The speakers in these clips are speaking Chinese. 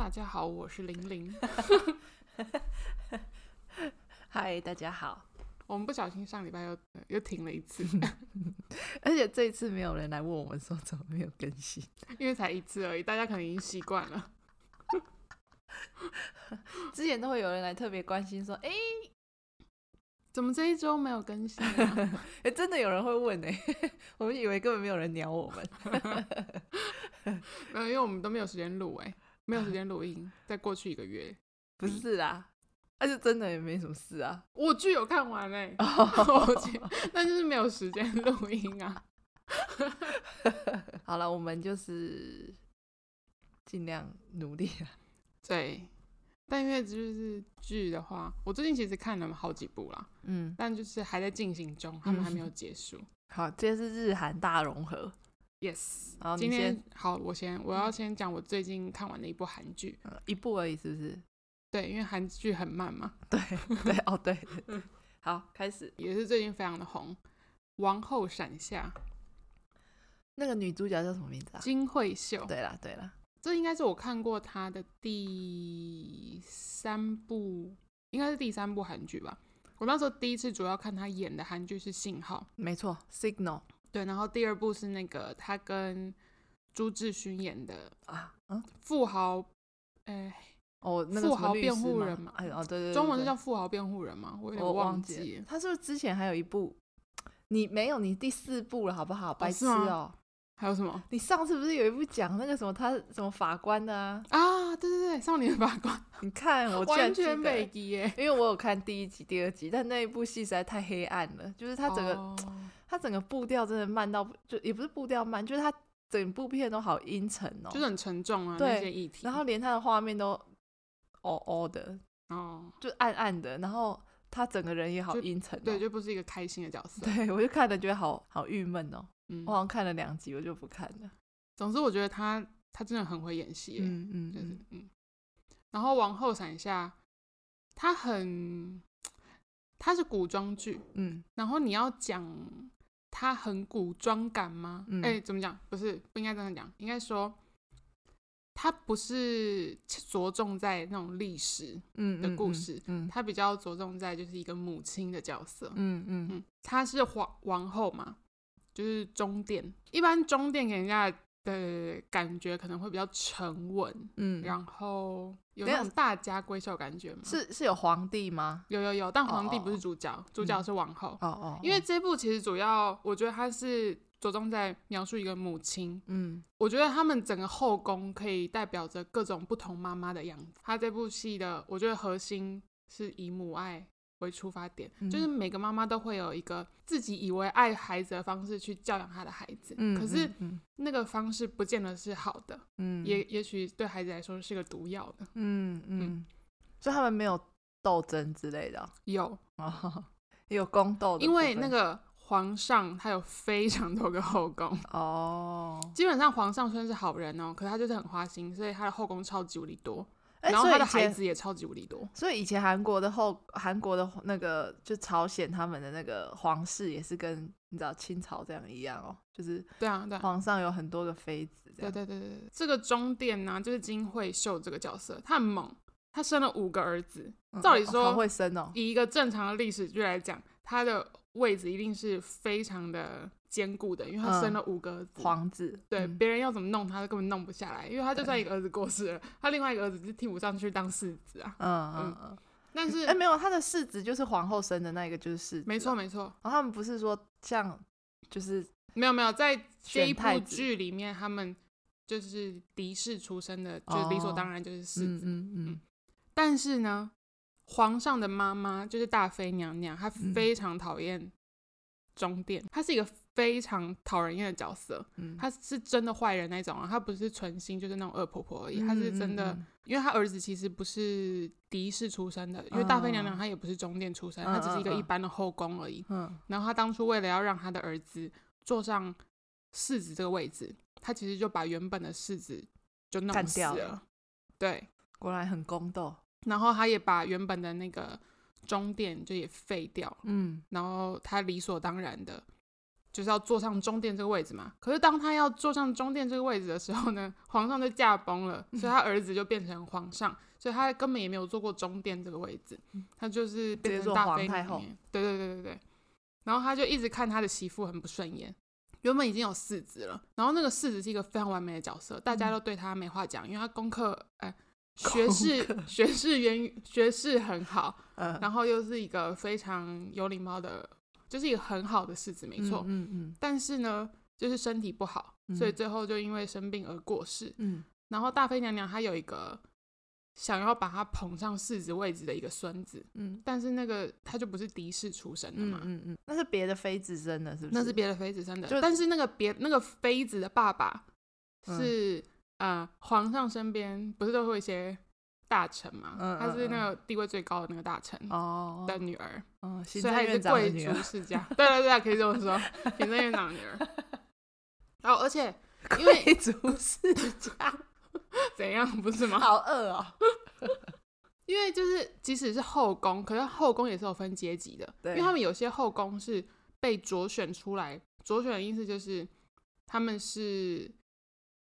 大家好，我是玲玲。嗨，大家好。我们不小心上礼拜又又停了一次，而且这一次没有人来问我们说怎么没有更新，因为才一次而已，大家可能已经习惯了。之前都会有人来特别关心说：“哎、欸，怎么这一周没有更新、啊？”哎、欸，真的有人会问哎、欸，我们以为根本没有人鸟我们。没有，因为我们都没有时间录哎，没有时间录音。在过去一个月，不是啊。那就真的也没什么事啊，我剧有看完嘞、欸，oh. 但就是没有时间录音啊。好了，我们就是尽量努力了。对，但因为就是剧的话，我最近其实看了好几部啦，嗯，但就是还在进行中，他们还没有结束。嗯、好，这是日韩大融合，yes。好，今天好，我先我要先讲我最近看完的一部韩剧、嗯，一部而已，是不是？对，因为韩剧很慢嘛。对对哦，对，对。好，开始也是最近非常的红，《王后闪下》。那个女主角叫什么名字啊？金惠秀。对啦，对啦，这应该是我看过她的第三部，应该是第三部韩剧吧。我那时候第一次主要看她演的韩剧是《信号》，没错，《Signal》。对，然后第二部是那个他跟朱智勋演的啊，嗯，富豪，哎。哦，那个富豪辩护人嘛，哎哦，对对，对，中文是叫富豪辩护人嘛，我有点忘记。他是不是之前还有一部？你没有，你第四部了，好不好？白痴哦、喔。还有什么？你上次不是有一部讲那个什么他什么法官的啊？啊，对对对，少年法官。你看我完全没记耶，因为我有看第一集、第二集，但那一部戏实在太黑暗了，就是他整个他、oh. 整个步调真的慢到，就也不是步调慢，就是他整部片都好阴沉哦，就是很沉重啊，对那些议题，然后连他的画面都。哦哦的哦，就暗暗的，然后他整个人也好阴沉，对，就不是一个开心的角色。对，我就看了觉得好好郁闷哦。嗯，我好像看了两集，我就不看了。总之，我觉得他他真的很会演戏。嗯嗯，就是嗯。然后王后闪下，他很，他是古装剧，嗯。然后你要讲他很古装感吗？嗯。哎，怎么讲？不是，不应该这样讲，应该说。他不是着重在那种历史的故事，嗯，它、嗯嗯、比较着重在就是一个母亲的角色，嗯嗯嗯，她是皇王后嘛，就是中殿，一般中殿给人家的感觉可能会比较沉稳，嗯，然后有那种大家闺秀感觉吗？是是有皇帝吗？有有有，但皇帝不是主角，哦、主角是王后，哦哦，因为这部其实主要我觉得它是。着重在描述一个母亲，嗯，我觉得他们整个后宫可以代表着各种不同妈妈的样子。他这部戏的，我觉得核心是以母爱为出发点，嗯、就是每个妈妈都会有一个自己以为爱孩子的方式去教养他的孩子，嗯，可是那个方式不见得是好的，嗯，也也许对孩子来说是个毒药的，嗯嗯，所以他们没有斗争之类的，有哦，有宫斗，因为那个。皇上他有非常多个后宫哦，oh. 基本上皇上虽然是好人哦，可是他就是很花心，所以他的后宫超级无敌多，欸，然后他的孩子也超级无敌多。所以以前韩国的后韩国的那个就朝鲜他们的那个皇室也是跟你知道清朝这样一样哦，就是对啊，对，皇上有很多个妃子。对对对对，这个中殿呢，就是金惠秀这个角色，他很猛，他生了五个儿子。照理说，嗯哦，会生哦，以一个正常的历史剧来讲，他的。位置一定是非常的坚固的，因为他生了五个儿子，嗯、皇子，对，别、嗯、人要怎么弄他，都根本弄不下来，因为他就算一个儿子过世了，他另外一个儿子就替补上去当世子啊。嗯嗯嗯。但是，哎、欸，没有，他的世子就是皇后生的那一个，就是世子。没错没错。然后他们不是说像，就是没有没有，在这一部剧里面，他们就是嫡世出生的，就理所当然就是世子。哦、嗯嗯，嗯。但是呢？皇上的妈妈就是大妃娘娘，她非常讨厌中殿，她是一个非常讨人厌的角色。嗯，她是真的坏人那种啊，他不是存心就是那种恶婆婆而已，他是真的，因为他儿子其实不是嫡氏出身的，因为大妃娘娘她也不是中殿出身，她只是一个一般的后宫而已。嗯，然后她当初为了要让她的儿子坐上世子这个位置，她其实就把原本的世子就弄死了。了对，果然很宫斗。然后她也把原本的那个中殿就也废掉，嗯，然后他理所当然的，就是要坐上中殿这个位置嘛。可是当他要坐上中殿这个位置的时候呢，皇上就驾崩了，所以他儿子就变成皇上，所以他根本也没有坐过中殿这个位置，他就是变成大妃太后。对对对对对。然后他就一直看他的媳妇很不顺眼。原本已经有四子了，然后那个四子是一个非常完美的角色，大家都对他没话讲，因为他功课哎。学士学识渊学士很好，嗯，然后又是一个非常有礼貌的，就是一个很好的世子，没错，嗯嗯，嗯。但是呢，就是身体不好，嗯，所以最后就因为生病而过世。嗯。然后大妃娘娘她有一个想要把她捧上世子位置的一个孙子，嗯，但是那个他就不是嫡氏出身的嘛，嗯嗯，那是别的妃子生的，是不是？那是别的妃子生的，但是那个别那个妃子的爸爸是。嗯呃，皇上身边不是都会一些大臣嘛？嗯，他是那个地位最高的那个大臣的女儿，哦，所以她也是贵族世家。对对对，可以这么说，行政院长的女儿。然 后，而且因为贵族世家 怎样不是吗？好饿哦。因为就是即使是后宫，可是后宫也是有分阶级的，因为他们有些后宫是被擢选出来，擢选的意思就是他们是。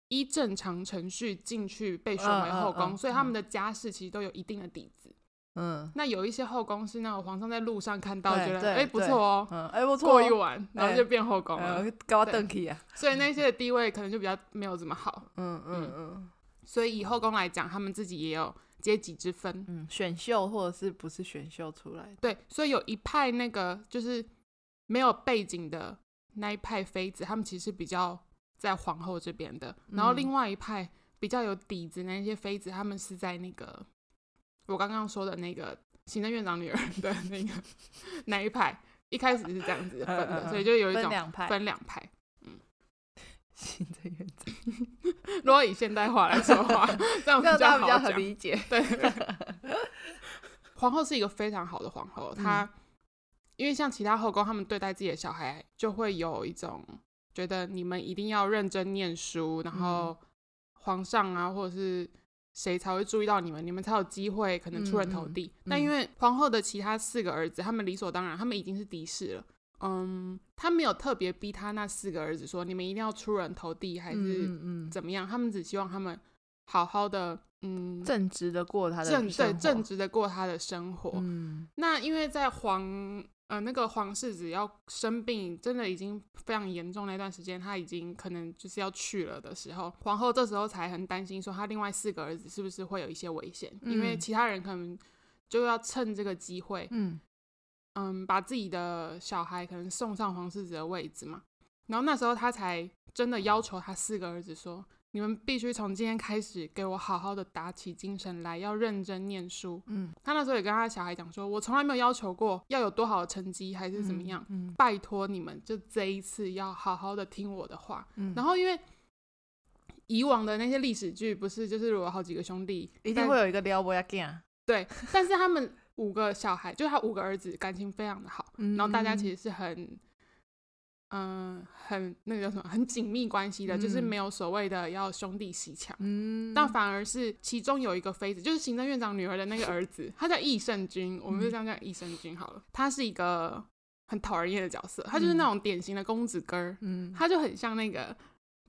依正常程序进去被选为后宫，uh, uh, uh, 所以他们的家世其实都有一定的底子。嗯，那有一些后宫是那种皇上在路上看到，觉得哎不错哦，哎不错，过一晚然后就变后宫了，高登基啊。所以那些的地位可能就比较没有这么好。嗯嗯嗯。所以以后宫来讲，他们自己也有阶级之分。嗯，选秀或者是不是选秀出来的？对，所以有一派那个就是没有背景的那一派妃子，他们其实比较。在皇后这边的，然后另外一派比较有底子那些妃子，他们是在那个我刚刚说的那个行政院长女儿的那个 那一派，一开始是这样子分的，所以就有一种分两派，分两派。嗯，行政院长，如果以现代话来说话，这样比较好理解。对，皇后是一个非常好的皇后，她因为像其他后宫，他们对待自己的小孩就会有一种。觉得你们一定要认真念书，然后皇上啊，或者是谁才会注意到你们，你们才有机会可能出人头地。但因为皇后的其他四个儿子，他们理所当然，他们已经是嫡氏了。嗯，他没有特别逼他那四个儿子说，你们一定要出人头地，还是怎么样？他们只希望他们好好的，嗯，正直的过他的正对正直的过他的生活。嗯，那因为在皇。呃，那个皇世子要生病，真的已经非常严重。那段时间，他已经可能就是要去了的时候，皇后这时候才很担心，说他另外四个儿子是不是会有一些危险，嗯，因为其他人可能就要趁这个机会，嗯嗯，把自己的小孩可能送上皇世子的位置嘛。然后那时候他才真的要求他四个儿子说。你们必须从今天开始给我好好的打起精神来，要认真念书。嗯，他那时候也跟他的小孩讲说，我从来没有要求过要有多好的成绩，还是怎么样。嗯，嗯，拜托你们，就这一次要好好的听我的话。嗯，然后因为以往的那些历史剧，不是就是有好几个兄弟，一定会有一个撩妹仔。对，但是他们五个小孩，就是他五个儿子，感情非常的好。嗯，然后大家其实是很。嗯，很那个叫什么，很紧密关系的，嗯，就是没有所谓的要兄弟鬩墙，嗯，但反而是其中有一个妃子，就是行政院长女儿的那个儿子，他叫益圣君，我们就这样叫益圣君好了。他是一个很讨人厌的角色，他就是那种典型的公子哥儿，嗯，他就很像那个，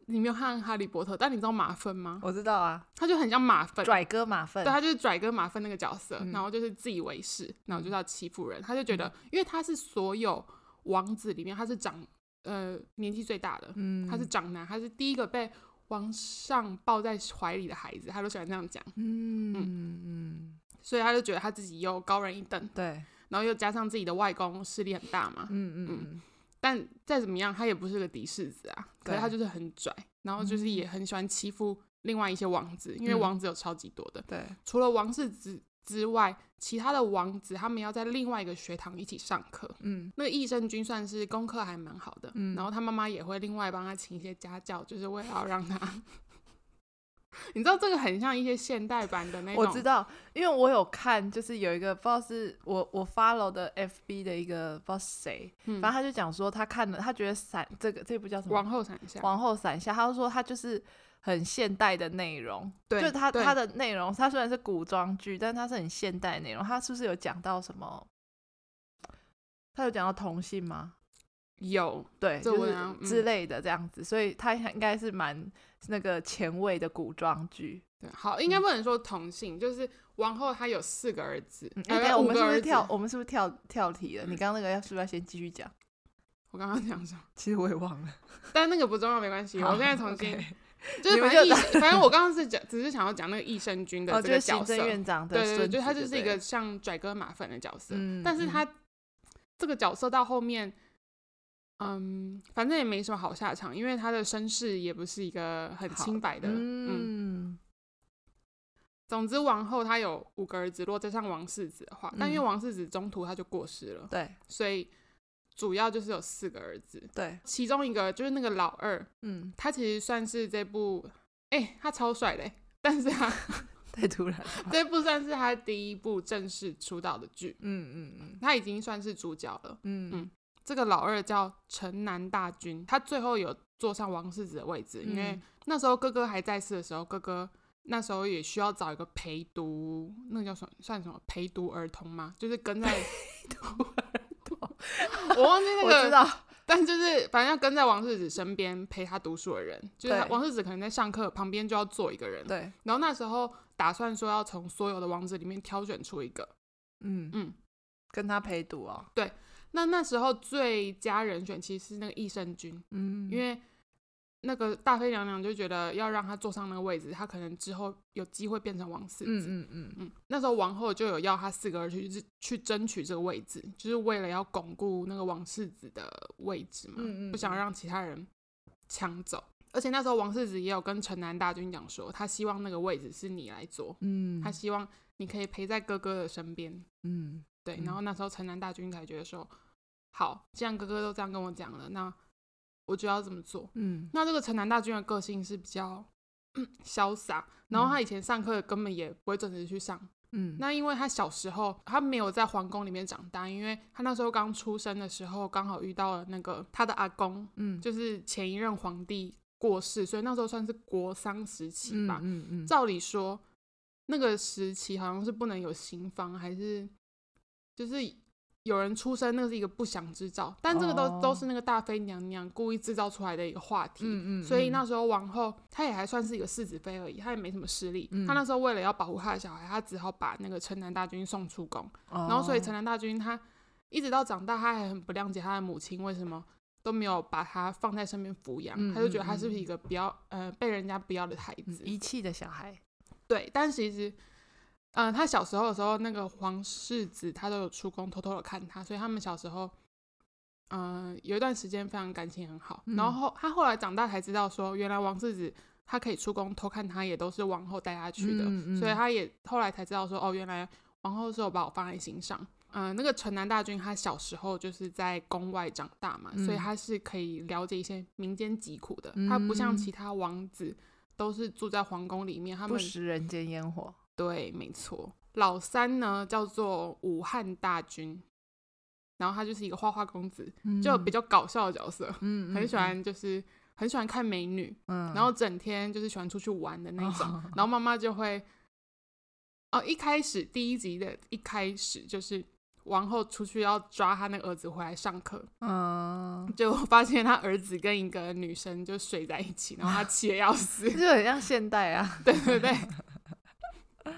你没有看哈利波特，但你知道马粪吗？我知道啊，他就很像马粪，拽哥马粪，对，他就是拽哥马粪那个角色，嗯，然后就是自以为是，然后就是要欺负人，他就觉得，因为他是所有王子里面，他是长。呃，年纪最大的，嗯，他是长男，他是第一个被皇上抱在怀里的孩子，他都喜欢这样讲，嗯嗯。嗯，所以他就觉得他自己又高人一等，对，然后又加上自己的外公势力很大嘛，嗯嗯嗯，但再怎么样，他也不是个嫡世子啊，可是他就是很拽，然后就是也很喜欢欺负另外一些王子，因为王子有超级多的，对，除了王世子之外，其他的王子他们要在另外一个学堂一起上课。嗯，那个益生菌算是功课还蛮好的。嗯，然后他妈妈也会另外帮他请一些家教，就是为了要让他。你知道这个很像一些现代版的那种。我知道，因为我有看，就是有一个不知道是我我 follow 的 FB 的一个不知道谁，嗯，反正他就讲说他看了，他觉得闪这个这部叫什么？往后伞下。往后伞下，他就说他就是。很现代的内容，对，就它它的内容，它虽然是古装剧，但它是很现代内容。它是不是有讲到什么？他有讲到同性吗？有对，就是之类的这样子，所以它应该是蛮那个前卫的古装剧。对，好，应该不能说同性，就是王后她有四个儿子。哎，我们是不是跳？我们是不是跳跳题了？你刚刚那个要是不是要先继续讲？我刚刚讲什么？其实我也忘了，但那个不重要，没关系。我现在重新，就是反正反正我刚刚是讲，只是想要讲那个益生菌的这个角色，院长的对对，就他就是一个像拽哥马粪的角色，但是他这个角色到后面。嗯，反正也没什么好下场，因为他的身世也不是一个很清白的。嗯，嗯，总之，王后她有五个儿子，如果再上王世子的话，嗯、但因为王世子中途他就过世了，对，所以主要就是有四个儿子。对，其中一个就是那个老二，嗯，他其实算是这部，哎、欸，他超帅的，但是他 太突然了，这部算是他第一部正式出道的剧。嗯嗯嗯，他已经算是主角了。嗯嗯。这个老二叫城南大军，他最后有坐上王世子的位置，嗯、因为那时候哥哥还在世的时候，哥哥那时候也需要找一个陪读，那个叫什么算什么陪读儿童吗？就是跟在陪读儿童，我忘记那个，我知道，但就是反正要跟在王世子身边陪他读书的人，就是王世子可能在上课旁边就要坐一个人，对。然后那时候打算说要从所有的王子里面挑选出一个，嗯。嗯，跟他陪读哦，对。那那时候最佳人选其实是那个益生菌，嗯，因为那个大妃娘娘就觉得要让他坐上那个位置，他可能之后有机会变成王世子，嗯嗯嗯嗯。那时候王后就有要他四个儿子去去争取这个位置，就是为了要巩固那个王世子的位置嘛，嗯嗯，不想让其他人抢走。而且那时候王世子也有跟城南大军讲说，他希望那个位置是你来坐，嗯，他希望你可以陪在哥哥的身边，嗯。对，然后那时候城南大军才觉得说，好，既然哥哥都这样跟我讲了，那我就要这么做。嗯，那这个城南大军的个性是比较潇洒，然后他以前上课根本也不会准时去上。嗯，那因为他小时候他没有在皇宫里面长大，因为他那时候刚出生的时候刚好遇到了那个他的阿公，嗯，就是前一任皇帝过世，所以那时候算是国丧时期吧。嗯嗯，照理说那个时期好像是不能有新房，还是。就是有人出生，那是一个不祥之兆，但这个都、oh. 都是那个大妃娘娘故意制造出来的一个话题。嗯嗯，所以那时候王后她也还算是一个世子妃而已，她也没什么势力。她、嗯、那时候为了要保护她的小孩，她只好把那个城南大军送出宫。Oh. 然后所以城南大军他一直到长大，他还很不谅解他的母亲为什么都没有把他放在身边抚养，她、嗯、就觉得他是不是一个不要呃被人家不要的孩子，遗弃的小孩。对，但其实。嗯、呃，他小时候的时候，那个皇世子他都有出宫偷偷的看他，所以他们小时候，嗯、呃，有一段时间非常感情很好。嗯、然后他后来长大才知道说，原来王世子他可以出宫偷看他，也都是王后带他去的。嗯嗯、所以他也后来才知道说，哦，原来王后是有把我放在心上。嗯、呃，那个城南大军他小时候就是在宫外长大嘛，嗯、所以他是可以了解一些民间疾苦的。嗯、他不像其他王子都是住在皇宫里面，他们不食人间烟火。对，没错。老三呢叫做武汉大军，然后他就是一个花花公子，嗯、就比较搞笑的角色，嗯、很喜欢就是很喜欢看美女，嗯、然后整天就是喜欢出去玩的那种。哦、然后妈妈就会，哦，一开始第一集的一开始就是王后出去要抓他那个儿子回来上课，嗯，就发现他儿子跟一个女生就睡在一起，然后他气得要死，就很像现代啊，对对对。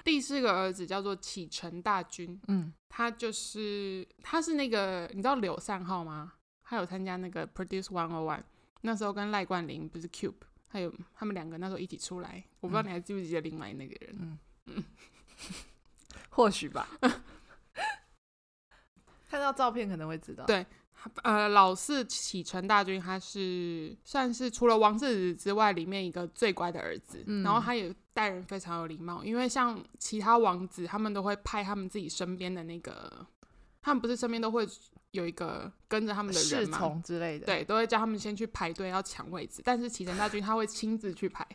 第四个儿子叫做启程大军，嗯，他就是他是那个你知道柳善浩吗？他有参加那个 Produce One O One，那时候跟赖冠霖不是 Cube，还有他们两个那时候一起出来，我不知道你还记不记得另外那个人，嗯。嗯，或许吧，看到照片可能会知道，对。呃，老四启程大军，他是算是除了王世子之外，里面一个最乖的儿子。嗯、然后他也待人非常有礼貌，因为像其他王子，他们都会派他们自己身边的那个，他们不是身边都会有一个跟着他们的人吗？侍从之类的。对，都会叫他们先去排队要抢位置。但是启程大军他会亲自去排，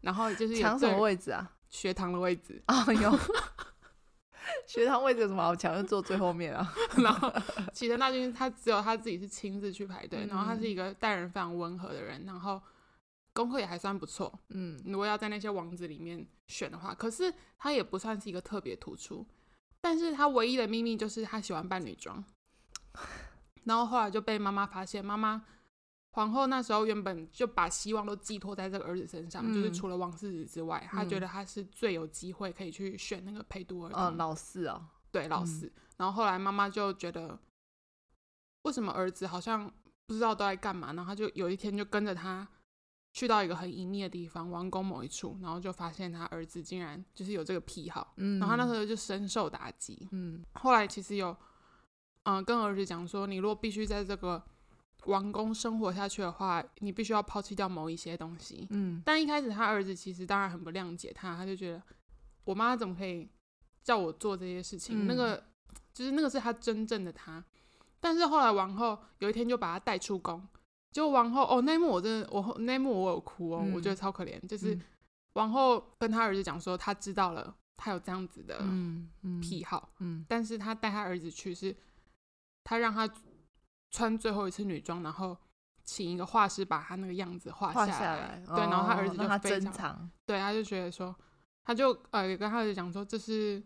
然后就是抢什么位置啊？学堂的位置啊，有。学堂位置有什么好抢？就坐最后面啊。然后启程大军他只有他自己是亲自去排队，嗯、然后他是一个待人非常温和的人，然后功课也还算不错。嗯，如果要在那些王子里面选的话，可是他也不算是一个特别突出。但是他唯一的秘密就是他喜欢扮女装。然后后来就被妈妈发现，妈妈皇后那时候原本就把希望都寄托在这个儿子身上，嗯、就是除了王世子之外，她、嗯、觉得他是最有机会可以去选那个陪读儿童。哦，老四哦，对，老四。嗯、然后后来妈妈就觉得，为什么儿子好像不知道都在干嘛？然后他就有一天就跟着他。去到一个很隐秘的地方，王宫某一处，然后就发现他儿子竟然就是有这个癖好，嗯，然后他那时候就深受打击，嗯，后来其实有，嗯、呃，跟儿子讲说，你如果必须在这个王宫生活下去的话，你必须要抛弃掉某一些东西，嗯，但一开始他儿子其实当然很不谅解他，他就觉得我妈怎么可以叫我做这些事情，嗯、那个就是那个是他真正的他，但是后来王后有一天就把他带出宫。就王后哦，那一幕我真的，我那一幕我有哭哦，嗯、我觉得超可怜。就是王后跟他儿子讲说，他知道了，他有这样子的癖好，嗯嗯、但是他带他儿子去是，他让他穿最后一次女装，然后请一个画师把他那个样子画下来，对，然后他儿子就非常，对，他就觉得说，他就呃跟他儿子讲说，这是。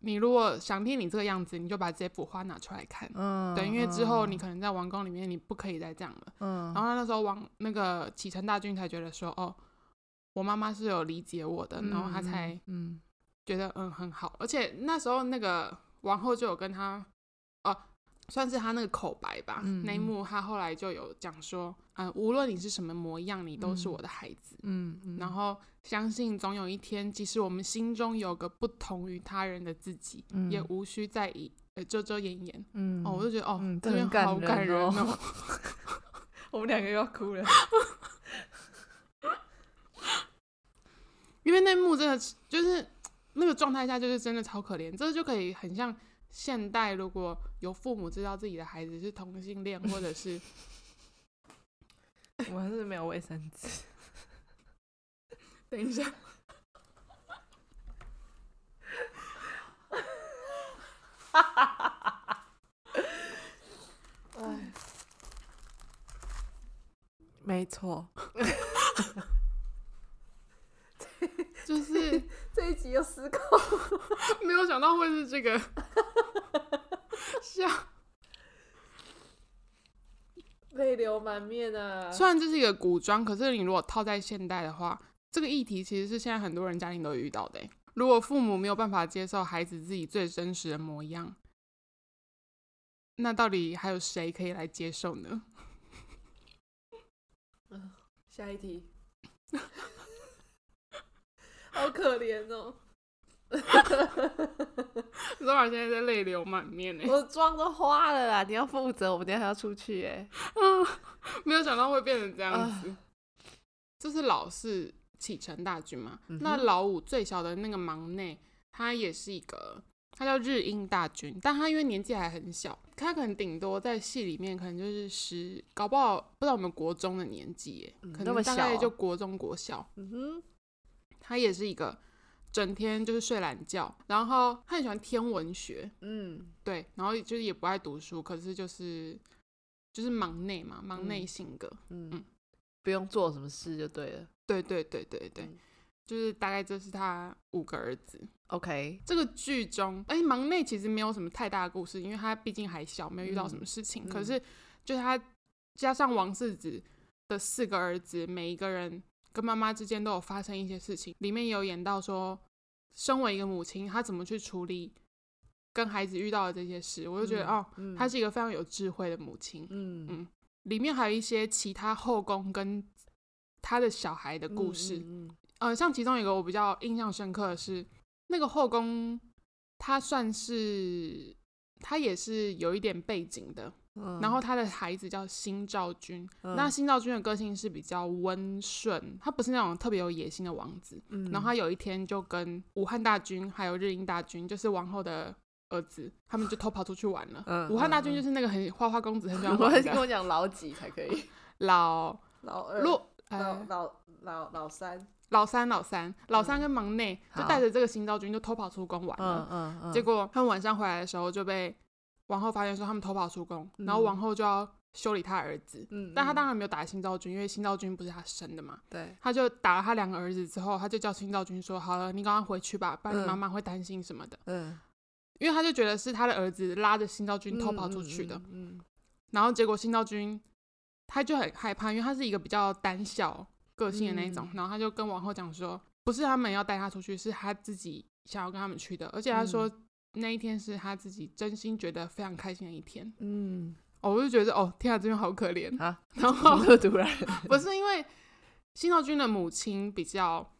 你如果想听你这个样子，你就把这幅画拿出来看。嗯，对，因为之后你可能在王宫里面，你不可以再这样了。嗯，然后他那时候王那个启程大军才觉得说，哦，我妈妈是有理解我的，嗯、然后他才嗯觉得嗯很好。而且那时候那个王后就有跟他哦。算是他那个口白吧，嗯、那一幕他后来就有讲说，嗯、呃，无论你是什么模样，你都是我的孩子，嗯，嗯，然后相信总有一天，即使我们心中有个不同于他人的自己，嗯、也无需再以呃遮遮掩掩，嗯，哦，我就觉得哦，嗯、这边好感人哦 我们两个又要哭了，因为那幕真的就是那个状态下，就是真的超可怜，这就可以很像。现代如果有父母知道自己的孩子是同性恋，或者是，我还是没有卫生纸。等一下，哈哈哈！哎，没错，就是 这一集又失控，没有想到会是这个。笑，泪流满面啊！虽然这是一个古装，可是你如果套在现代的话，这个议题其实是现在很多人家庭都遇到的。如果父母没有办法接受孩子自己最真实的模样，那到底还有谁可以来接受呢？下一题，好可怜哦。哈哈哈现在在泪流满面呢，我妆都花了啦！你要负责，我们等下还要出去哎。嗯，没有想到会变成这样子。呃、这是老四启程大军嘛？嗯、那老五最小的那个忙内，他也是一个，他叫日英大军，但他因为年纪还很小，他可能顶多在戏里面可能就是十，搞不好不知道我们国中的年纪，嗯、可能大概就国中国小。嗯哼，他也是一个。整天就是睡懒觉，然后他很喜欢天文学，嗯，对，然后就是也不爱读书，可是就是就是忙内嘛，忙内性格，嗯，嗯，不用做什么事就对了，对对对对对，嗯、就是大概这是他五个儿子。OK，这个剧中，哎，忙内其实没有什么太大的故事，因为他毕竟还小，没有遇到什么事情。嗯、可是就他加上王世子的四个儿子，每一个人跟妈妈之间都有发生一些事情，里面有演到说。身为一个母亲，她怎么去处理跟孩子遇到的这些事？我就觉得，嗯、哦，她是一个非常有智慧的母亲。嗯嗯，里面还有一些其他后宫跟他的小孩的故事。嗯，像其中一个我比较印象深刻的是，那个后宫，他算是他也是有一点背景的。嗯、然后他的孩子叫新兆君，嗯、那新兆君的个性是比较温顺，他不是那种特别有野心的王子。嗯、然后他有一天就跟武汉大军还有日英大军，就是王后的儿子，他们就偷跑出去玩了。嗯、武汉大军就是那个很花花公子，很喜欢玩的。跟我讲老几才可以？老 老二、老老老老三、老三、老三、老三跟忙内、嗯、就带着这个新昭君就偷跑出宫玩了。嗯嗯嗯、结果他们晚上回来的时候就被。王后发现说他们偷跑出宫，然后王后就要修理他儿子，嗯、但他当然没有打新昭君，因为新昭君不是他生的嘛。对，他就打了他两个儿子之后，他就叫新昭君说：“好了，你赶快回去吧，不然你妈妈会担心什么的。”嗯，因为他就觉得是他的儿子拉着新昭君偷跑出去的，嗯，然后结果新昭君他就很害怕，因为他是一个比较胆小个性的那一种，嗯、然后他就跟王后讲说，不是他们要带他出去，是他自己想要跟他们去的，而且他说、嗯、那一天是他自己真心觉得非常开心的一天，嗯，哦、我就觉得哦，天啊，这边好可怜啊，然后突然 不是因为新道君的母亲比较。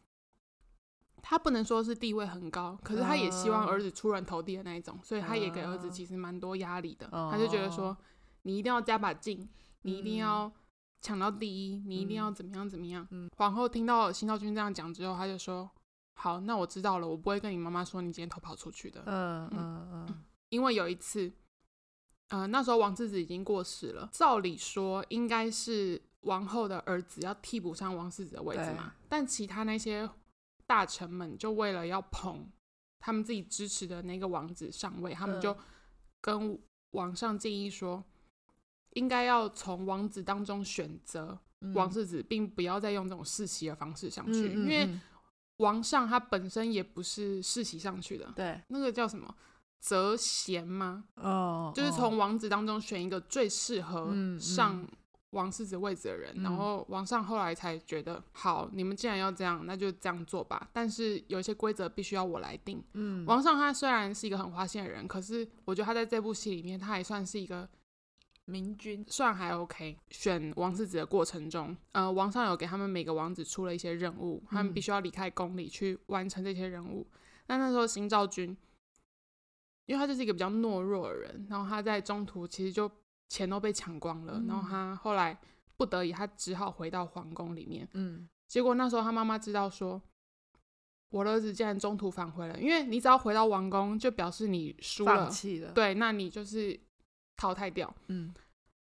他不能说是地位很高，可是他也希望儿子出人头地的那一种，uh, 所以他也给儿子其实蛮多压力的。Uh, 他就觉得说，你一定要加把劲，你一定要抢到第一，嗯、你一定要怎么样怎么样。嗯、皇后听到新道君这样讲之后，他就说：“好，那我知道了，我不会跟你妈妈说你今天偷跑出去的。”嗯嗯嗯。因为有一次，呃，那时候王世子已经过世了，照理说应该是王后的儿子要替补上王世子的位置嘛，但其他那些。大臣们就为了要捧他们自己支持的那个王子上位，他们就跟王上建议说，应该要从王子当中选择王世子，并不要再用这种世袭的方式上去，因为王上他本身也不是世袭上去的，对，那个叫什么择贤吗？哦，就是从王子当中选一个最适合上。王世子位置的人，然后王上后来才觉得，嗯、好，你们既然要这样，那就这样做吧。但是有一些规则必须要我来定。嗯，王上他虽然是一个很花心的人，可是我觉得他在这部戏里面，他还算是一个明君，算还 OK。选王世子的过程中，呃，王上有给他们每个王子出了一些任务，他们必须要离开宫里去完成这些任务。那、嗯、那时候新兆君，因为他就是一个比较懦弱的人，然后他在中途其实就。钱都被抢光了，嗯、然后他后来不得已，他只好回到皇宫里面。嗯，结果那时候他妈妈知道说，我的儿子竟然中途返回了，因为你只要回到王宫，就表示你输了，放弃了，对，那你就是淘汰掉。嗯，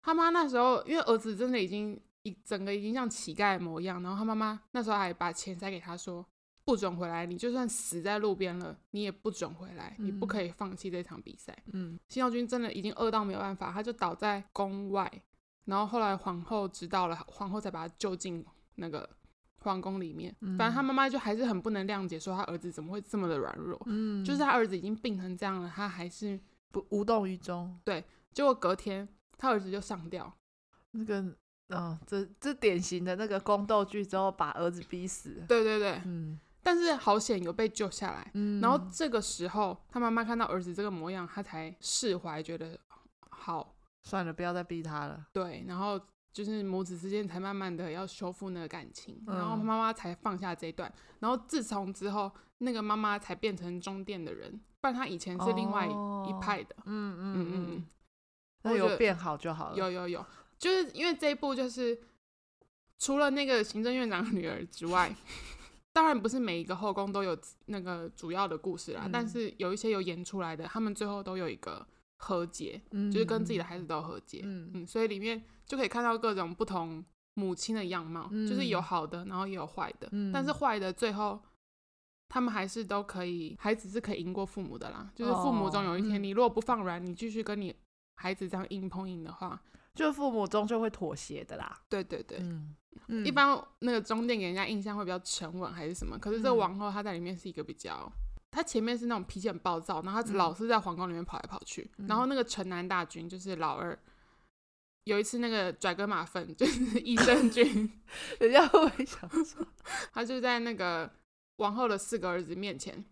他妈那时候因为儿子真的已经一整个已经像乞丐模样，然后他妈妈那时候还把钱塞给他说。不准回来！你就算死在路边了，你也不准回来。嗯、你不可以放弃这场比赛。嗯，新兆君真的已经饿到没有办法，他就倒在宫外。然后后来皇后知道了，皇后才把他救进那个皇宫里面。嗯、反正他妈妈就还是很不能谅解，说他儿子怎么会这么的软弱。嗯，就是他儿子已经病成这样了，他还是不无动于衷。对，结果隔天他儿子就上吊。那个，嗯、哦，这这典型的那个宫斗剧之后把儿子逼死。对对对，嗯。但是好险有被救下来，嗯、然后这个时候他妈妈看到儿子这个模样，他才释怀，觉得好算了，不要再逼他了。对，然后就是母子之间才慢慢的要修复那个感情，嗯、然后妈妈才放下这一段。然后自从之后，那个妈妈才变成中殿的人，不然他以前是另外一派的。嗯嗯嗯嗯，那有变好就好了。有有有，就是因为这一部就是除了那个行政院长的女儿之外。当然不是每一个后宫都有那个主要的故事啦，嗯、但是有一些有演出来的，他们最后都有一个和解，嗯、就是跟自己的孩子都和解，嗯，嗯，所以里面就可以看到各种不同母亲的样貌，嗯、就是有好的，然后也有坏的，嗯、但是坏的最后他们还是都可以，孩子是可以赢过父母的啦，就是父母总有一天，你如果不放软，你继续跟你孩子这样硬碰硬的话。就父母终究会妥协的啦。对对对，嗯嗯、一般那个中殿给人家印象会比较沉稳还是什么？可是这个王后她在里面是一个比较，她、嗯、前面是那种脾气很暴躁，然后她老是在皇宫里面跑来跑去。嗯、然后那个城南大军就是老二，有一次那个拽哥马粪 就是益生菌，人家会不会想说，他就在那个王后的四个儿子面前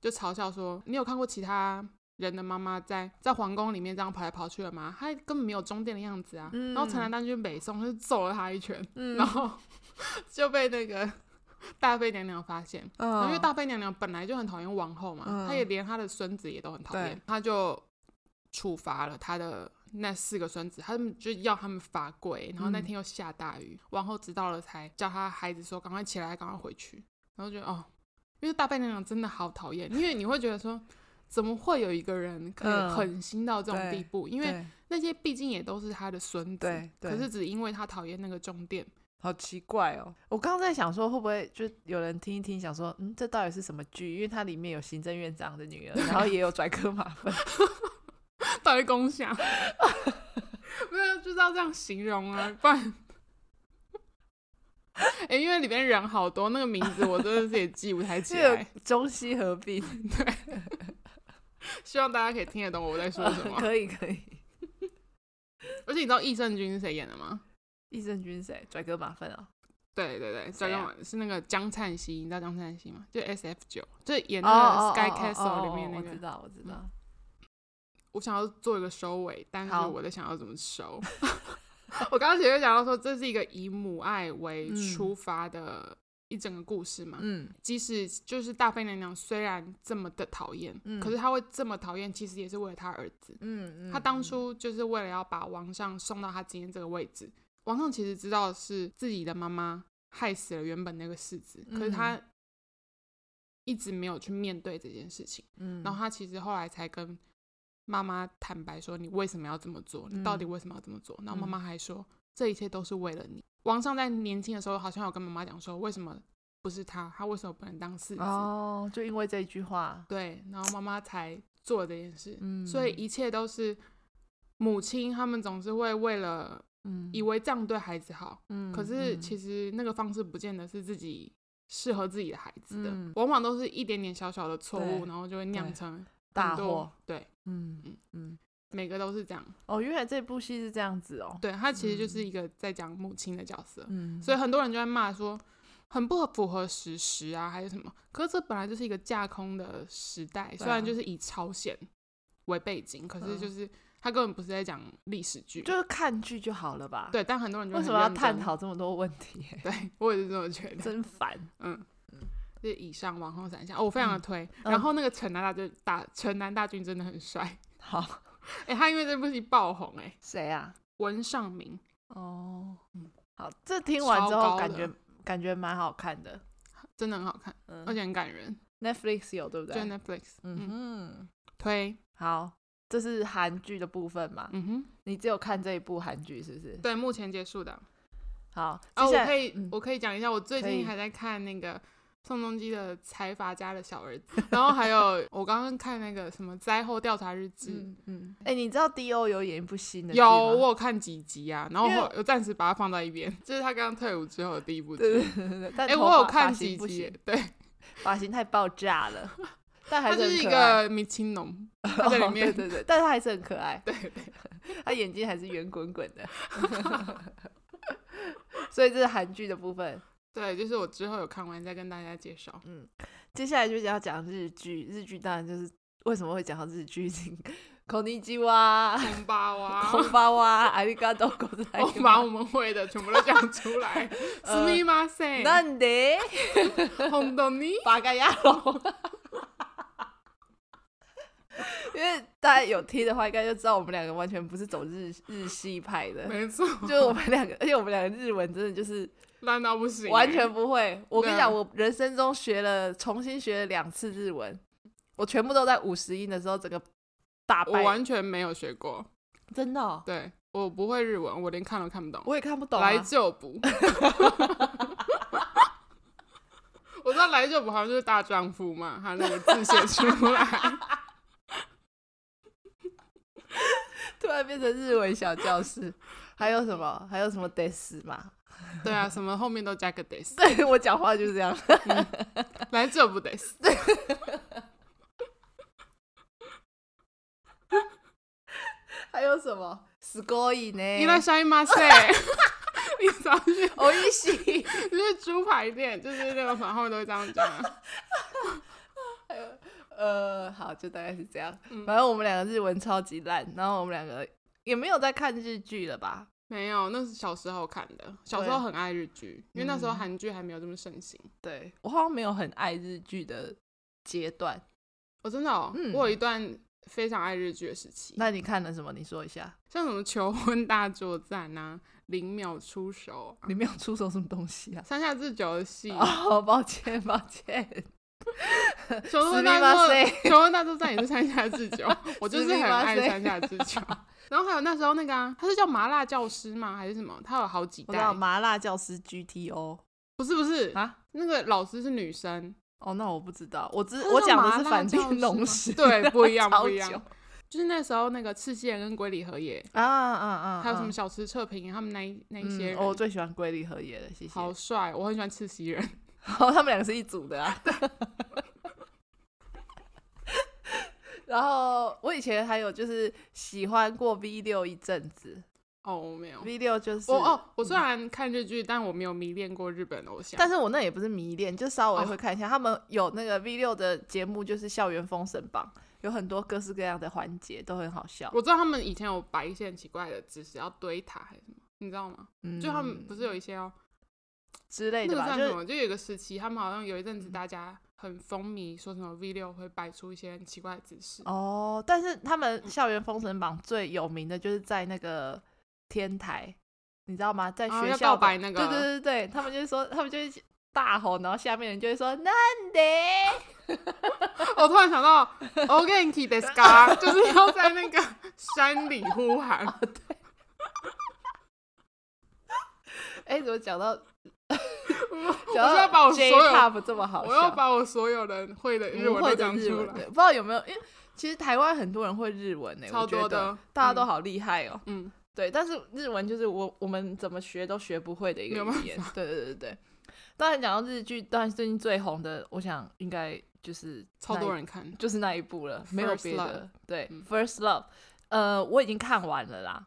就嘲笑说：“你有看过其他？”人的妈妈在在皇宫里面这样跑来跑去的吗？她根本没有中殿的样子啊！嗯、然后陈南丹军北宋就揍了她一拳，嗯、然后就被那个 大妃娘娘发现。嗯、因为大妃娘娘本来就很讨厌王后嘛，她、嗯、也连她的孙子也都很讨厌，她就处罚了她的那四个孙子，他们就要他们罚跪。然后那天又下大雨，嗯、王后知道了才叫她孩子说：“赶快起来，赶快回去。”然后觉得哦，因为大妃娘娘真的好讨厌，因为你会觉得说。怎么会有一个人可以狠心到这种地步？嗯、因为那些毕竟也都是他的孙子，可是只因为他讨厌那个中殿，好奇怪哦！我刚刚在想说，会不会就有人听一听，想说，嗯，这到底是什么剧？因为它里面有行政院长的女儿，然后也有拽哥马奋，到底共享？没有，就是要这样形容啊，不然，哎、欸，因为里面人好多，那个名字我真的是也记不太起来，中西合璧，对。希望大家可以听得懂我在说什么。可 以可以。而且你知道益胜君是谁演的吗？益胜君是谁？拽哥马粪啊。对对对，拽哥马是那个江灿熙，你知道江灿熙吗？就 S F 九，就演那个 Sky Castle 里面那个。我知道，我知道。我想要做一个收尾，但是我在想要怎么收。我刚刚前面讲到说，这是一个以母爱为出发的一整个故事嘛。嗯，即使就是大妃娘娘虽然这么的讨厌，嗯，可是她会这么讨厌，其实也是为了她儿子。嗯嗯，她当初就是为了要把王上送到她今天这个位置。王上其实知道是自己的妈妈害死了原本那个世子，可是他一直没有去面对这件事情。嗯，然后他其实后来才跟。妈妈坦白说：“你为什么要这么做？你到底为什么要这么做？”嗯、然后妈妈还说：“这一切都是为了你。”王上在年轻的时候好像有跟妈妈讲说：“为什么不是他？他为什么不能当世子？”哦，就因为这一句话。对，然后妈妈才做了这件事。嗯，所以一切都是母亲，他们总是会为了，嗯，以为这样对孩子好。嗯，可是其实那个方式不见得是自己适合自己的孩子的，嗯、往往都是一点点小小的错误，然后就会酿成。大祸，对，嗯，每个都是这样。哦，原来这部戏是这样子哦。对，他其实就是一个在讲母亲的角色，嗯，所以很多人就在骂说很不符合史实啊，还是什么。可是这本来就是一个架空的时代，虽然就是以朝鲜为背景，可是就是他根本不是在讲历史剧，就是看剧就好了吧？对，但很多人就为什么要探讨这么多问题？对，我也是这么觉得，真烦，嗯。就以上往后三项，哦，我非常的推。嗯、然后那个城南大军大城南大军真的很帅。好，哎、欸，他因为这部戏爆红、欸，哎，谁啊？文尚明。哦，嗯，好，这听完之后感觉感觉蛮好看的，真的很好看，嗯、而且很感人。Netflix 有对不对？对，Netflix。嗯哼，推。好，这是韩剧的部分嘛？嗯哼，你只有看这一部韩剧是不是？对，目前结束的。好，啊，我可以，嗯、我可以讲一下，我最近还在看那个。宋仲基的财阀家的小儿子，然后还有我刚刚看那个什么灾后调查日 记，嗯，哎、嗯。欸，你知道 D.O 有演一部新的？有，我有看几集啊，然后我我暂时把它放在一边，这为是他刚刚退伍之后的第一部剧。哎、欸，我有看几集，对，发型太爆炸了，但还是，他是一个米青农，他在里面，哦、对对对，但是他还是很可爱，对，对对，他眼睛还是圆滚滚的，所以这是韩剧的部分。对，就是我之后有看完再跟大家介绍。嗯，接下来就是要讲日剧，日剧当然就是为什么会讲到日剧，こんにちは，こんばんは，こんばんは，ありがとうございます。我把我们会的全部都讲出来。すみません。なんで？本当に？八嘎呀龙。因为大家有听的话，应该就知道我们两个完全不是走日日系派的。没错，就是我们两个，而且我们两个日文真的就是。 烂到不行，完全不会。我跟你讲，我人生中学了，重新学了两次日文，我全部都在五十音的时候，整个打败。我完全没有学过，真的哦？对，我不会日文，我连看都看不懂。我也看不懂啊。来就补。我知道来就补好像就是大丈夫嘛，他那个字写出来。突然变成日文小教室，还有什么？还有什么得死嘛？对啊，什么后面都加个 des。对，我讲话就是这样。嗯、来这不 des。还有什么？すごいね。いらっしゃいませ。你早去。おいしい。就是猪排店，就是那个反后面都会这样讲。还有，呃，好，就大概是这样。嗯、反正我们两个日文超级烂，然后我们两个也没有在看日剧了吧？ 没有，那是小时候看的。小时候很爱日剧，因为那时候韩剧还没有这么盛行。对，我好像没有很爱日剧的阶段。我、哦、真的哦，嗯、我有一段非常爱日剧的时期。那你看了什么？你说一下。像什么求婚大作战啊，零秒出手、啊。零秒出手什么东西啊？山下智久的戏。哦，抱歉，抱歉。求婚大作战，求婚大作战也是山下智久。我就是很爱山下智久。然后还有那时候那个啊，他是叫麻辣教师吗？还是什么？他有好几代。麻辣教师 GTO，不是不是啊，那个老师是女生哦，那我不知道。我只我讲的是反町隆史，对，不一样不一样。就是那时候那个赤西仁跟龟梨和也啊啊啊，还有什么小池测评他们那那些人，我最喜欢龟梨和也了，谢谢。好帅，我很喜欢赤西仁。哦，他们两个是一组的啊。然后我以前还有就是喜欢过 V 六一阵子。哦，我没有。V 六就是我哦，我虽然看日剧，嗯，但我没有迷恋过日本偶像。但是我那也不是迷恋，就稍微会看一下。哦，他们有那个 V 六的节目，就是校园封神榜，有很多各式各样的环节，都很好笑。我知道他们以前有摆一些很奇怪的姿势，要堆塔还是什么，你知道吗？嗯，就他们不是有一些哦之类的吧？就就有一个时期，他们好像有一阵子大家很风靡，说什么 V 六会摆出一些很奇怪的姿势。哦，但是他们校园封神榜最有名的就是在那个。天台，你知道吗？在学校摆、哦、那个，对对对对，他们就是说，他们就会大吼，然后下面人就会说难得。我突然想到お元気ですか？就是要在那个山里呼喊。哦、对。哎、欸，怎么讲到？ 我要把我所有这么好，我要把我所有人会的日文都讲出来。不知道有没有？因为其实台湾很多人会日文呢、欸，超多的，大家都好厉害哦、喔。嗯。对，但是日文就是我我们怎么学都学不会的一个语言。对对对对，当然讲到日剧，当然最近最红的，我想应该就是超多人看，就是那一部了，没有别的。对、嗯、，First Love，呃，我已经看完了啦，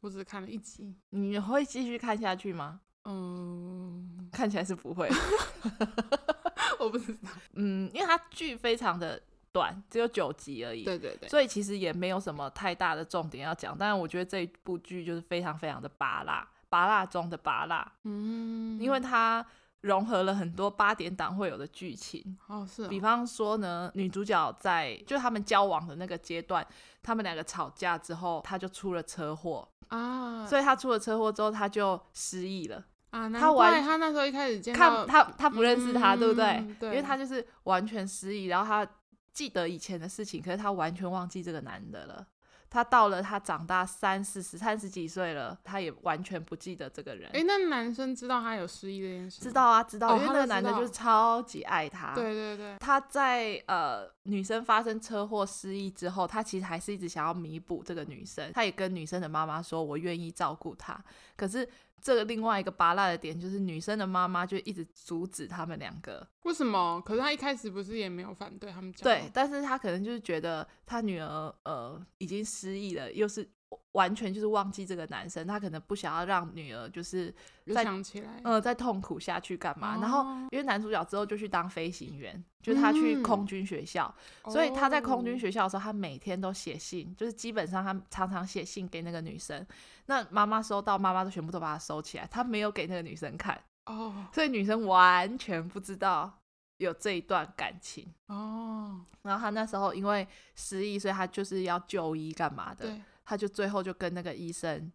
我只看了一集。你会继续看下去吗？嗯，看起来是不会。我不知道。嗯，因为它剧非常的。短只有九集而已，对对对，所以其实也没有什么太大的重点要讲。但是我觉得这一部剧就是非常非常的拔辣，拔辣中的拔辣，嗯，因为它融合了很多八点档会有的剧情。哦，是哦。比方说呢，女主角在就他们交往的那个阶段，他们两个吵架之后，他就出了车祸啊，所以他出了车祸之后，他就失忆了。啊，他完，他那时候一开始见看他，他不认识他，嗯，对不对？对，因为他就是完全失忆，然后他。记得以前的事情，可是他完全忘记这个男的了。他到了他长大三四十、三十几岁了，他也完全不记得这个人。诶、欸，那男生知道他有失忆这件事？知道啊，知道，哦、因为那个男的就是超级爱他。对对对。他在呃女生发生车祸失忆之后，他其实还是一直想要弥补这个女生。他也跟女生的妈妈说：“我愿意照顾她。”可是。这个另外一个拔辣的点就是女生的妈妈就一直阻止他们两个。为什么？可是他一开始不是也没有反对他们讲？对，但是他可能就是觉得他女儿呃已经失忆了，又是。完全就是忘记这个男生，他可能不想要让女儿就是再想起来，呃，再痛苦下去干嘛？哦、然后因为男主角之后就去当飞行员，就是他去空军学校，嗯、所以他在空军学校的时候，他每天都写信，就是基本上他常常写信给那个女生。那妈妈收到，妈妈都全部都把它收起来，他没有给那个女生看哦，所以女生完全不知道有这一段感情哦。然后他那时候因为失忆，所以他就是要就医干嘛的。他就最后就跟那个医生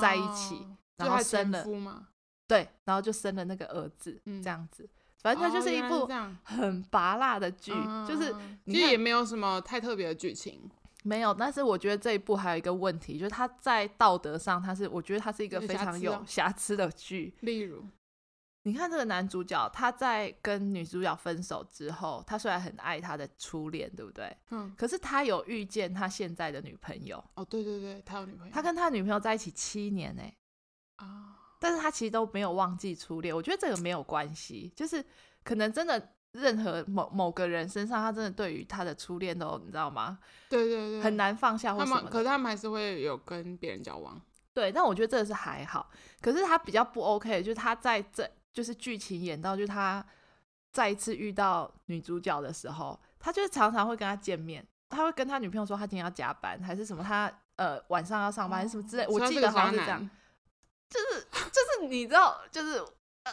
在一起，哦、然后生了，对，然后就生了那个儿子，嗯、这样子。反正它就是一部很拔辣的剧，哦、就是其实也没有什么太特别的剧情，没有。但是我觉得这一部还有一个问题，就是它在道德上，它是我觉得它是一个非常有瑕疵的剧，例如。你看这个男主角，他在跟女主角分手之后，他虽然很爱他的初恋，对不对？嗯。可是他有遇见他现在的女朋友。哦，对对对，他有女朋友。他跟他女朋友在一起七年呢。啊、哦。但是他其实都没有忘记初恋。我觉得这个没有关系，就是可能真的任何某某个人身上，他真的对于他的初恋都，你知道吗？对对对。很难放下或什么。他们，可是他们还是会有跟别人交往。对，但我觉得这个是还好。可是他比较不 OK，就是他在这。就是剧情演到，就是他再一次遇到女主角的时候，他就是常常会跟她见面，他会跟他女朋友说他今天要加班，还是什么他，他呃晚上要上班，什么之类。我记得好像是这样，就是就是你知道，就是呃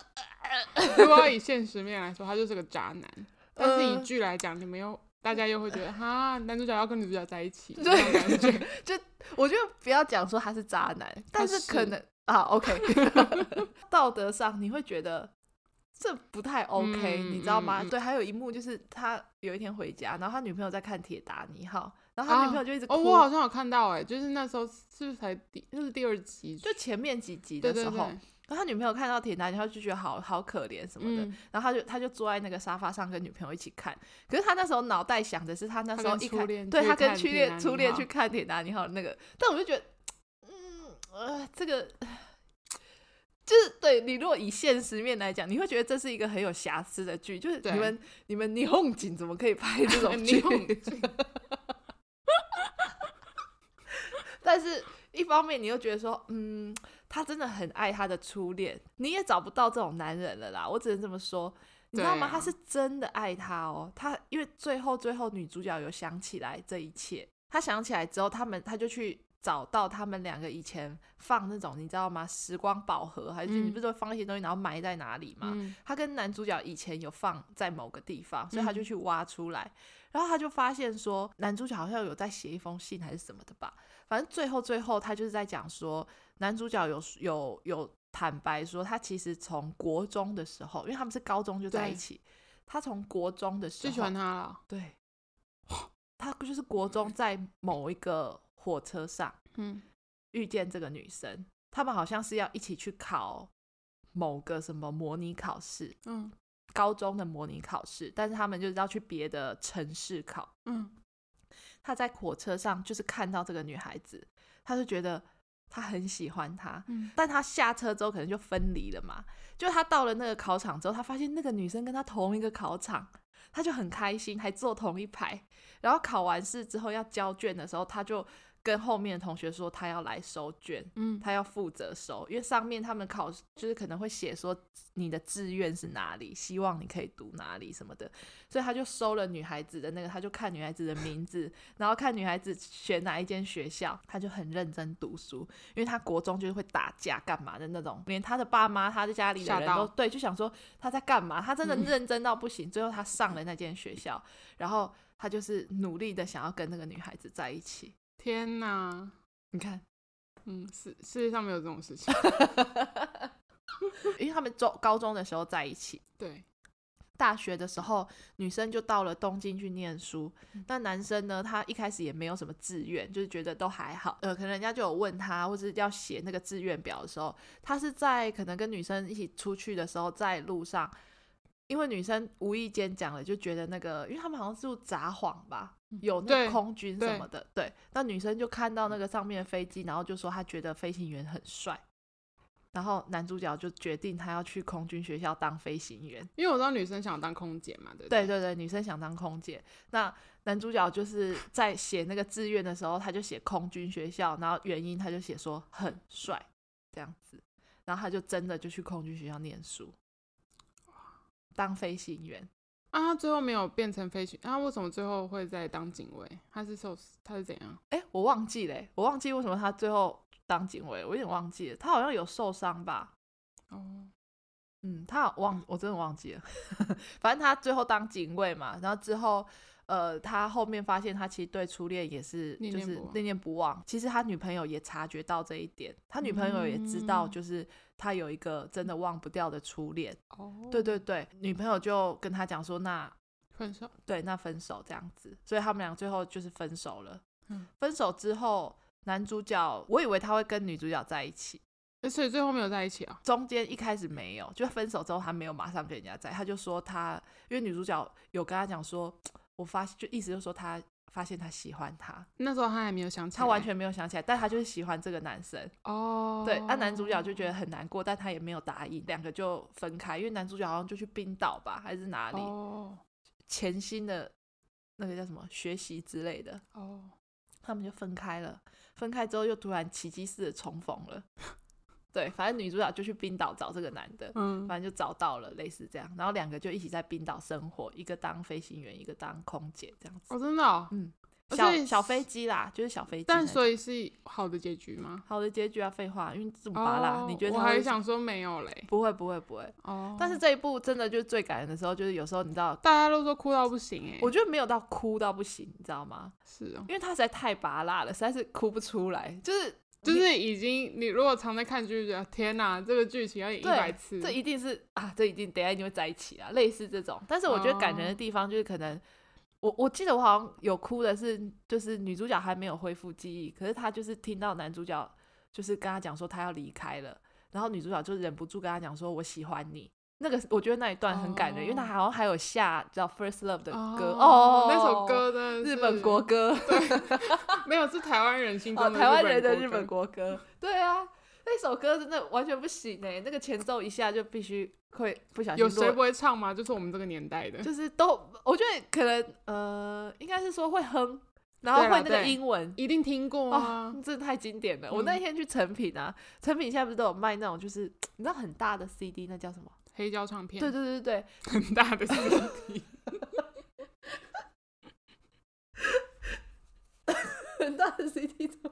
如果以现实面来说，他就是个渣男。但是以剧来讲，你们又大家又会觉得哈，男主角要跟女主角在一起，这种感觉。就我觉得不要讲说他是渣男，但是可能。啊，OK，道德上你会觉得这不太 OK，嗯，你知道吗？嗯，对，还有一幕就是他有一天回家，然后他女朋友在看《铁达尼号》，然后他女朋友就一直哭。啊，哦，我好像有看到，哎，就是那时候是不是才第就是第二集，就前面几集的时候，对对对，然后他女朋友看到铁达尼号就觉得好好可怜什么的，嗯，然后他就他就坐在那个沙发上跟女朋友一起看，可是他那时候脑袋想的是他那时候一看，对他跟初恋初恋去看《铁达尼号》那个，但我就觉得。呃，这个就是对你，如果以现实面来讲，你会觉得这是一个很有瑕疵的剧。就是你们你们霓虹景怎么可以拍这种 剧？但是一方面你又觉得说，嗯，他真的很爱他的初恋，你也找不到这种男人了啦。我只能这么说，你知道吗？啊、他是真的爱他哦。他因为最后最后女主角有想起来这一切，他想起来之后，他们他就去。找到他们两个以前放那种你知道吗？时光宝盒还是你不是说放一些东西，然后埋在哪里吗？嗯、他跟男主角以前有放在某个地方，所以他就去挖出来，嗯、然后他就发现说男主角好像有在写一封信还是什么的吧。反正最后最后他就是在讲说男主角有有有坦白说他其实从国中的时候，因为他们是高中就在一起，他从国中的时候最喜欢他了。对，他就是国中在某一个。火车上，嗯，遇见这个女生，他们好像是要一起去考某个什么模拟考试，嗯，高中的模拟考试，但是他们就是要去别的城市考，嗯，他在火车上就是看到这个女孩子，他就觉得他很喜欢她，嗯，但他下车之后可能就分离了嘛，就他到了那个考场之后，他发现那个女生跟他同一个考场，他就很开心，还坐同一排，然后考完试之后要交卷的时候，他就。跟后面的同学说他要来收卷，嗯，他要负责收，因为上面他们考就是可能会写说你的志愿是哪里，希望你可以读哪里什么的，所以他就收了女孩子的那个，他就看女孩子的名字，然后看女孩子选哪一间学校，他就很认真读书，因为他国中就是会打架干嘛的那种，连他的爸妈、他的家里的人都对，就想说他在干嘛，他真的认真到不行，嗯，最后他上了那间学校，然后他就是努力的想要跟那个女孩子在一起。天哪！你看，嗯，世世界上没有这种事情，因为他们中高中的时候在一起，对，大学的时候女生就到了东京去念书，但男生呢，他一开始也没有什么志愿，就是觉得都还好，呃，可能人家就有问他，或者要写那个志愿表的时候，他是在可能跟女生一起出去的时候，在路上，因为女生无意间讲了，就觉得那个，因为他们好像是住札幌吧。有那个空军什么的，对，对，那女生就看到那个上面的飞机，然后就说她觉得飞行员很帅，然后男主角就决定他要去空军学校当飞行员，因为我知道女生想当空姐嘛，对对？对对对，女生想当空姐，那男主角就是在写那个志愿的时候，他就写空军学校，然后原因他就写说很帅这样子，然后他就真的就去空军学校念书，当飞行员。啊，他最后没有变成飞行，那、啊、为什么最后会在当警卫？他是受他是怎样？哎、欸，我忘记了，我忘记为什么他最后当警卫，我有点忘记了。他好像有受伤吧？哦，嗯，他好忘，我真的忘记了。反正他最后当警卫嘛，然后之后，呃，他后面发现他其实对初恋也是就是念念不忘。其实他女朋友也察觉到这一点，他女朋友也知道就是。他有一个真的忘不掉的初恋，哦，对对对，女朋友就跟他讲说，那分手，对，那分手这样子，所以他们俩最后就是分手了。嗯，分手之后，男主角我以为他会跟女主角在一起，所以最后没有在一起啊？中间一开始没有，就分手之后他没有马上跟人家在，他就说他，因为女主角有跟他讲说，我发现就意思就是说他。发现他喜欢他，那时候他还没有想起来，他完全没有想起来，但他就是喜欢这个男生哦。对，那男主角就觉得很难过，但他也没有答应，两个就分开，因为男主角好像就去冰岛吧，还是哪里？哦，潜心的那个叫什么学习之类的哦，他们就分开了。分开之后又突然奇迹似的重逢了。对，反正女主角就去冰岛找这个男的，嗯，反正就找到了，类似这样，然后两个就一起在冰岛生活，一个当飞行员，一个当空姐，这样子。哦，真的哦？嗯，小小飞机啦，就是小飞机。但所以是好的结局吗？好的结局啊，废话，因为这么拔辣，你觉得？我还想说没有嘞，不会，不会，不会。哦。但是这一部真的就是最感人的时候，就是有时候你知道，大家都说哭到不行哎，我觉得没有到哭到不行，你知道吗？是哦，因为他实在太拔辣了，实在是哭不出来，就是。就是已经，你如果常在看剧，就觉得天哪，这个剧情要演一百次，这一定是啊，这一定等下一定会在一起啊，类似这种。但是我觉得感人的地方就是可能，哦、我我记得我好像有哭的是，就是女主角还没有恢复记忆，可是她就是听到男主角就是跟她讲说他要离开了，然后女主角就忍不住跟他讲说我喜欢你。那个我觉得那一段很感人，oh. 因为他好像还有下叫《First Love》的歌哦，那首歌的日本国歌，对，没有是台湾人心中的台湾人的日本国歌，对啊，那首歌真的完全不行哎，那个前奏一下就必须会不小心。有谁不会唱吗？就是我们这个年代的，就是都我觉得可能呃，应该是说会哼，然后会那个英文，一定听过啊，这太经典了。我那天去成品啊，成品现在不是都有卖那种，就是你知道很大的 CD，那叫什么？黑胶唱片。对对对对，很大的 CD。很大的 CD 怎么？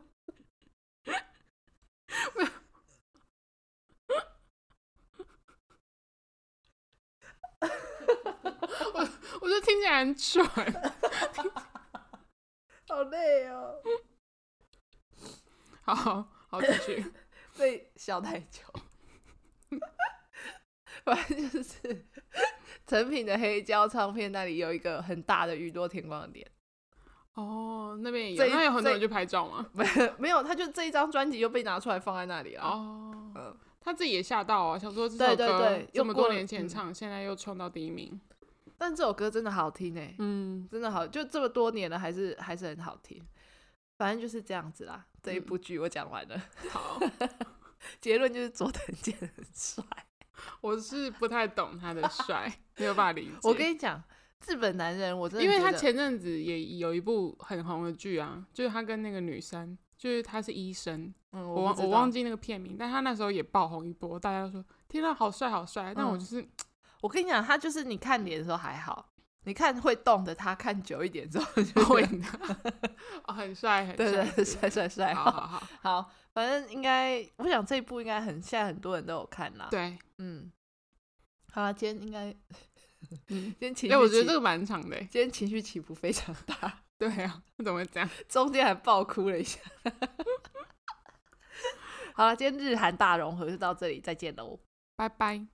我我觉得听起来很蠢，好累哦。好好继续，被笑太久。反正就是 成品的黑胶唱片那里有一个很大的宇多田光的脸。哦，那边也有，那有很多人去拍照吗？没没有，他就这一张专辑又被拿出来放在那里了。哦，嗯，他自己也吓到啊，想说这首歌这么多年前唱，现在又冲到第一名。但这首歌真的好听诶，嗯，真的好，就这么多年了，还是还是很好听。反正就是这样子啦。这一部剧我讲完了，好，结论就是佐藤健很帅。我是不太懂他的帅，没有办法理解。我跟你讲。日本男人，我真的因为他前阵子也有一部很红的剧啊，就是他跟那个女生，就是他是医生，嗯，我忘我忘记那个片名，但他那时候也爆红一波，大家都说天呐，好帅好帅，但我就是，我跟你讲，他就是你看脸的时候还好，你看会动的他，看久一点之后就会 哦，很帅很帅，对对，帅帅帅，好好好，好，反正应该，我想这一部应该很，现在很多人都有看啦，对，嗯，好了，今天应该。嗯，今天情绪，哎，我觉得这个蛮长的。今天情绪起伏非常大。对啊，怎么会这样？中间还爆哭了一下。好了，今天日韩大融合就到这里，再见喽，拜拜。